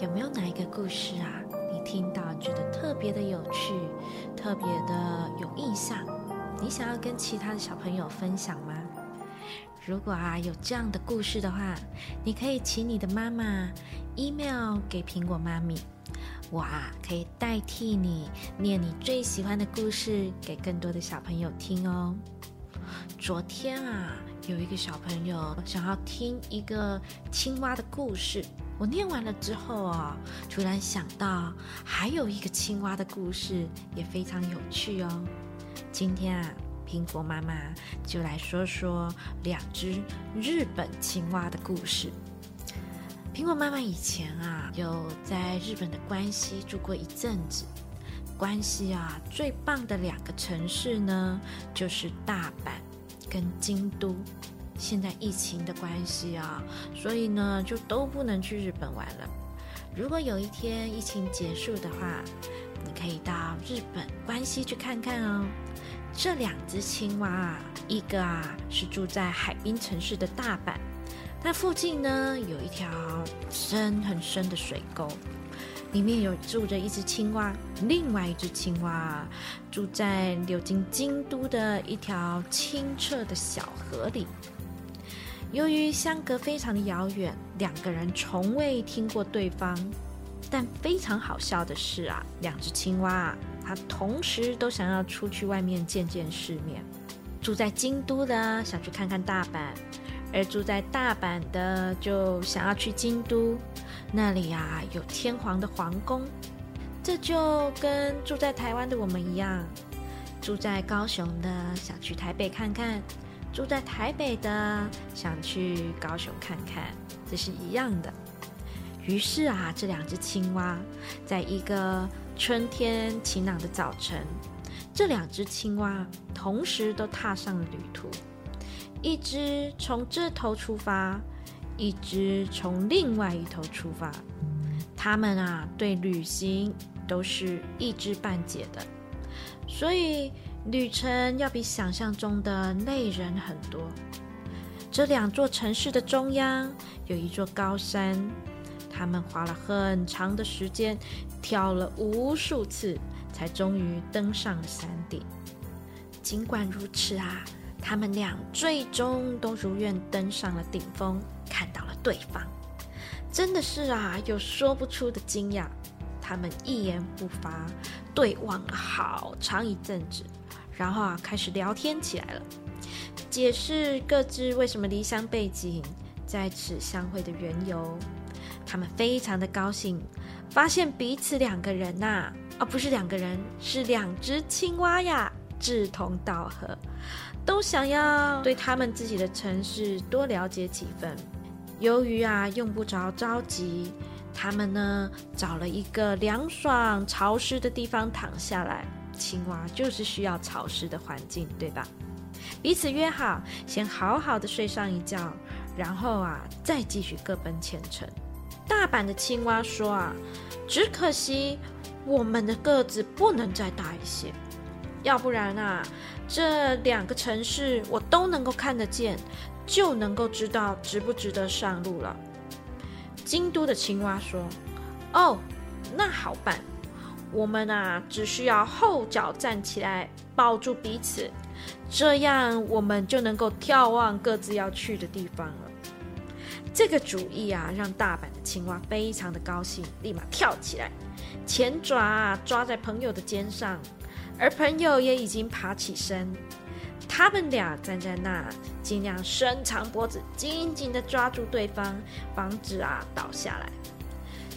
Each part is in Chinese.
有没有哪一个故事啊？你听到觉得特别的有趣，特别的有印象？你想要跟其他的小朋友分享吗？如果啊有这样的故事的话，你可以请你的妈妈 email 给苹果妈咪，我啊可以代替你念你最喜欢的故事给更多的小朋友听哦。昨天啊，有一个小朋友想要听一个青蛙的故事。我念完了之后啊，突然想到还有一个青蛙的故事也非常有趣哦。今天啊，苹果妈妈就来说说两只日本青蛙的故事。苹果妈妈以前啊，有在日本的关西住过一阵子。关西啊，最棒的两个城市呢，就是大阪跟京都。现在疫情的关系啊，所以呢就都不能去日本玩了。如果有一天疫情结束的话，你可以到日本关西去看看哦。这两只青蛙啊，一个啊是住在海滨城市的大阪，那附近呢有一条深很深的水沟，里面有住着一只青蛙，另外一只青蛙住在流经京都的一条清澈的小河里。由于相隔非常的遥远，两个人从未听过对方。但非常好笑的是啊，两只青蛙啊，它同时都想要出去外面见见世面。住在京都的想去看看大阪，而住在大阪的就想要去京都，那里啊有天皇的皇宫。这就跟住在台湾的我们一样，住在高雄的想去台北看看。住在台北的想去高雄看看，这是一样的。于是啊，这两只青蛙在一个春天晴朗的早晨，这两只青蛙同时都踏上了旅途。一只从这头出发，一只从另外一头出发。他们啊，对旅行都是一知半解的，所以。旅程要比想象中的累人很多。这两座城市的中央有一座高山，他们花了很长的时间，跳了无数次，才终于登上了山顶。尽管如此啊，他们俩最终都如愿登上了顶峰，看到了对方。真的是啊，有说不出的惊讶。他们一言不发，对望了好长一阵子。然后啊，开始聊天起来了，解释各自为什么离乡背景，在此相会的缘由。他们非常的高兴，发现彼此两个人呐，啊不是两个人，是两只青蛙呀，志同道合，都想要对他们自己的城市多了解几分。由于啊，用不着着急，他们呢，找了一个凉爽潮湿的地方躺下来。青蛙就是需要潮湿的环境，对吧？彼此约好，先好好的睡上一觉，然后啊，再继续各奔前程。大阪的青蛙说啊，只可惜我们的个子不能再大一些，要不然啊，这两个城市我都能够看得见，就能够知道值不值得上路了。京都的青蛙说，哦，那好办。我们啊，只需要后脚站起来抱住彼此，这样我们就能够眺望各自要去的地方了。这个主意啊，让大阪的青蛙非常的高兴，立马跳起来，前爪啊抓在朋友的肩上，而朋友也已经爬起身。他们俩站在那，尽量伸长脖子，紧紧的抓住对方，防止啊倒下来。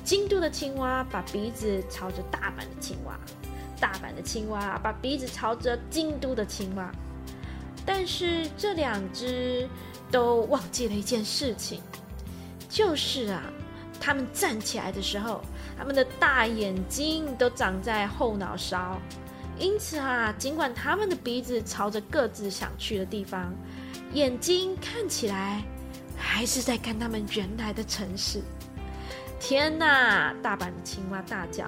京都的青蛙把鼻子朝着大阪的青蛙，大阪的青蛙把鼻子朝着京都的青蛙，但是这两只都忘记了一件事情，就是啊，他们站起来的时候，他们的大眼睛都长在后脑勺，因此啊，尽管他们的鼻子朝着各自想去的地方，眼睛看起来还是在看他们原来的城市。天哪！大阪的青蛙大叫：“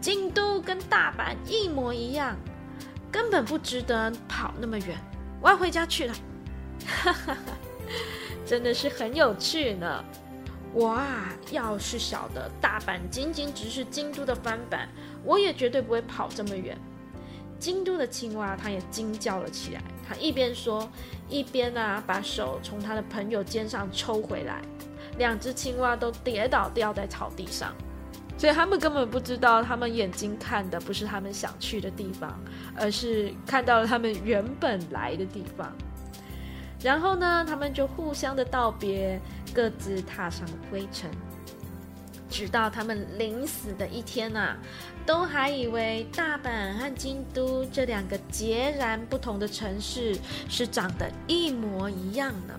京都跟大阪一模一样，根本不值得跑那么远，我要回家去了。”哈哈哈，真的是很有趣呢。我啊，要是晓得大阪仅仅只是京都的翻版，我也绝对不会跑这么远。京都的青蛙，它也惊叫了起来。它一边说，一边啊，把手从他的朋友肩上抽回来。两只青蛙都跌倒掉在草地上，所以他们根本不知道，他们眼睛看的不是他们想去的地方，而是看到了他们原本来的地方。然后呢，他们就互相的道别，各自踏上了归程。直到他们临死的一天呐，都还以为大阪和京都这两个截然不同的城市是长得一模一样呢。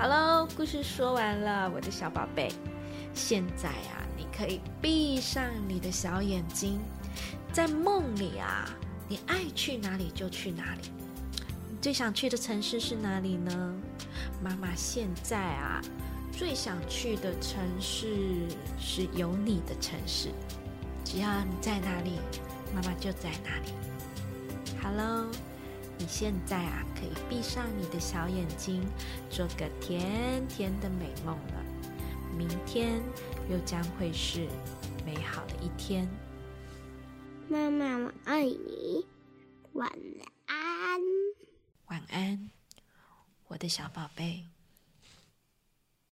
好喽，故事说完了，我的小宝贝。现在啊，你可以闭上你的小眼睛，在梦里啊，你爱去哪里就去哪里。你最想去的城市是哪里呢？妈妈现在啊，最想去的城市是有你的城市。只要你在哪里，妈妈就在哪里。好喽。你现在啊，可以闭上你的小眼睛，做个甜甜的美梦了。明天又将会是美好的一天。妈妈，我爱你，晚安。晚安，我的小宝贝。